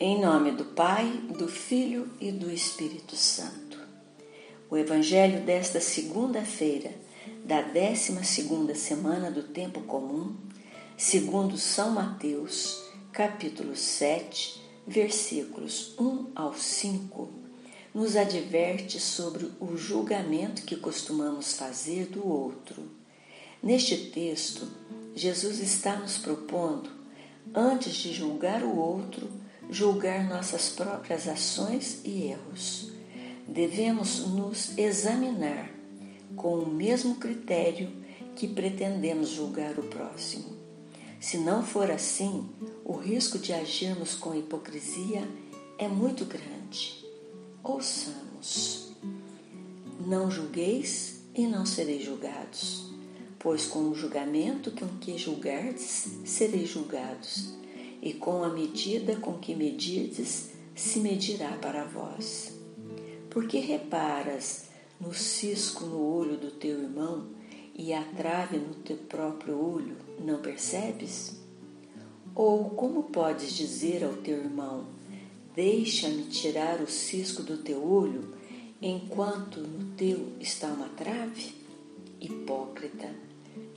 Em nome do Pai, do Filho e do Espírito Santo. O Evangelho desta segunda-feira, da décima segunda semana do Tempo Comum, segundo São Mateus, capítulo 7, versículos 1 ao 5, nos adverte sobre o julgamento que costumamos fazer do outro. Neste texto, Jesus está nos propondo, antes de julgar o outro, julgar nossas próprias ações e erros. Devemos nos examinar com o mesmo critério que pretendemos julgar o próximo. Se não for assim, o risco de agirmos com hipocrisia é muito grande. Ouçamos. Não julgueis e não sereis julgados, pois com o julgamento com que julgardes, sereis julgados e com a medida com que medirdes, se medirá para vós. Porque reparas no cisco no olho do teu irmão e a trave no teu próprio olho, não percebes? Ou como podes dizer ao teu irmão: Deixa-me tirar o cisco do teu olho, enquanto no teu está uma trave? Hipócrita,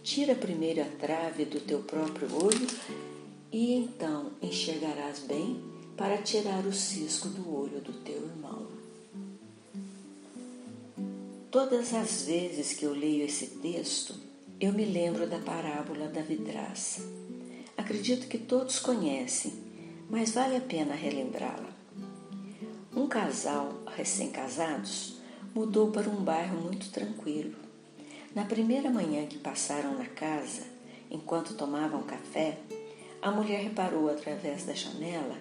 tira primeiro a trave do teu próprio olho e então enxergarás bem para tirar o cisco do olho do teu irmão. Todas as vezes que eu leio esse texto, eu me lembro da parábola da vidraça. Acredito que todos conhecem, mas vale a pena relembrá-la. Um casal recém-casados mudou para um bairro muito tranquilo. Na primeira manhã que passaram na casa, enquanto tomavam café, a mulher reparou através da janela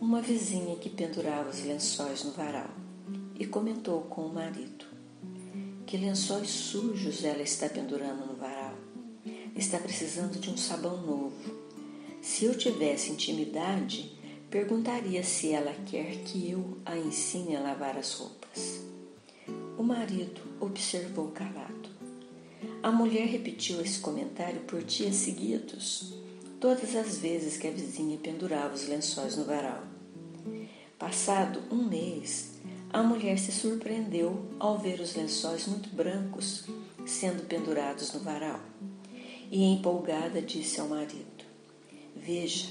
uma vizinha que pendurava os lençóis no varal e comentou com o marido: Que lençóis sujos ela está pendurando no varal. Está precisando de um sabão novo. Se eu tivesse intimidade, perguntaria se ela quer que eu a ensine a lavar as roupas. O marido observou calado. A mulher repetiu esse comentário por dias seguidos todas as vezes que a vizinha pendurava os lençóis no varal. Passado um mês, a mulher se surpreendeu ao ver os lençóis muito brancos sendo pendurados no varal e, empolgada, disse ao marido: Veja,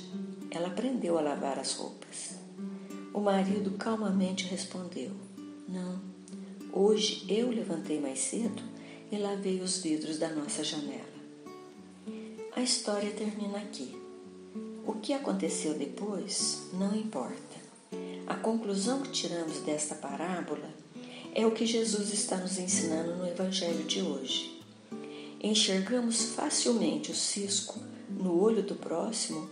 ela aprendeu a lavar as roupas. O marido calmamente respondeu: Não, hoje eu levantei mais cedo e lavei os vidros da nossa janela. A história termina aqui. O que aconteceu depois não importa. A conclusão que tiramos desta parábola é o que Jesus está nos ensinando no Evangelho de hoje. Enxergamos facilmente o cisco no olho do próximo,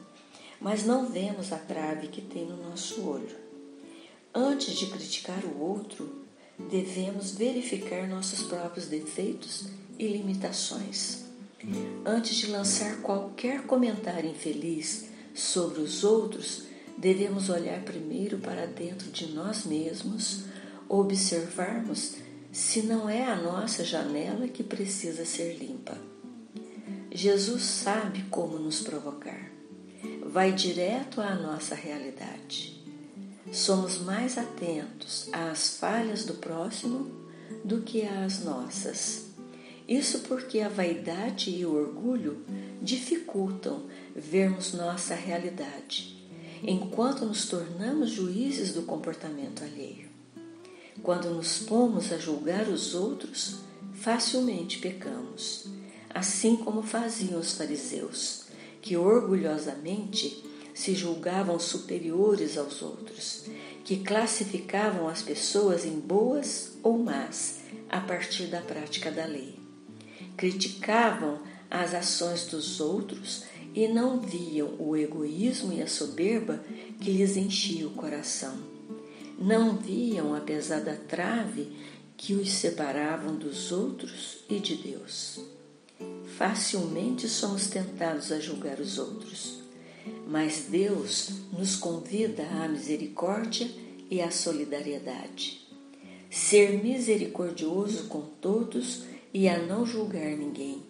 mas não vemos a trave que tem no nosso olho. Antes de criticar o outro, devemos verificar nossos próprios defeitos e limitações. Antes de lançar qualquer comentário infeliz sobre os outros, devemos olhar primeiro para dentro de nós mesmos, observarmos se não é a nossa janela que precisa ser limpa. Jesus sabe como nos provocar. Vai direto à nossa realidade. Somos mais atentos às falhas do próximo do que às nossas. Isso porque a vaidade e o orgulho dificultam vermos nossa realidade, enquanto nos tornamos juízes do comportamento alheio. Quando nos pomos a julgar os outros, facilmente pecamos, assim como faziam os fariseus, que orgulhosamente se julgavam superiores aos outros, que classificavam as pessoas em boas ou más a partir da prática da lei criticavam as ações dos outros e não viam o egoísmo e a soberba que lhes enchia o coração. Não viam a pesada trave que os separavam dos outros e de Deus. Facilmente somos tentados a julgar os outros, mas Deus nos convida à misericórdia e à solidariedade. Ser misericordioso com todos e a não julgar ninguém.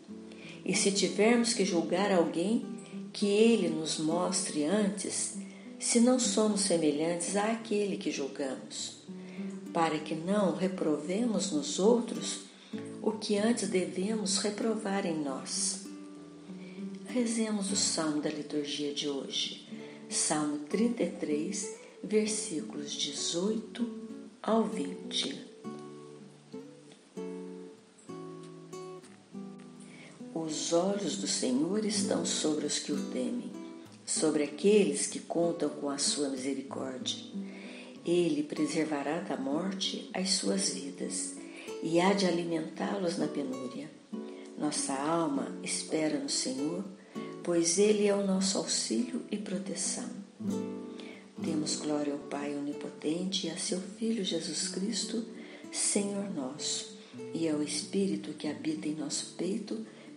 E se tivermos que julgar alguém, que ele nos mostre antes se não somos semelhantes àquele que julgamos, para que não reprovemos nos outros o que antes devemos reprovar em nós. Rezemos o salmo da liturgia de hoje, Salmo 33, versículos 18 ao 20. Os olhos do Senhor estão sobre os que o temem, sobre aqueles que contam com a sua misericórdia. Ele preservará da morte as suas vidas e há de alimentá-los na penúria. Nossa alma espera no Senhor, pois Ele é o nosso auxílio e proteção. Demos glória ao Pai Onipotente e a seu Filho Jesus Cristo, Senhor nosso, e ao Espírito que habita em nosso peito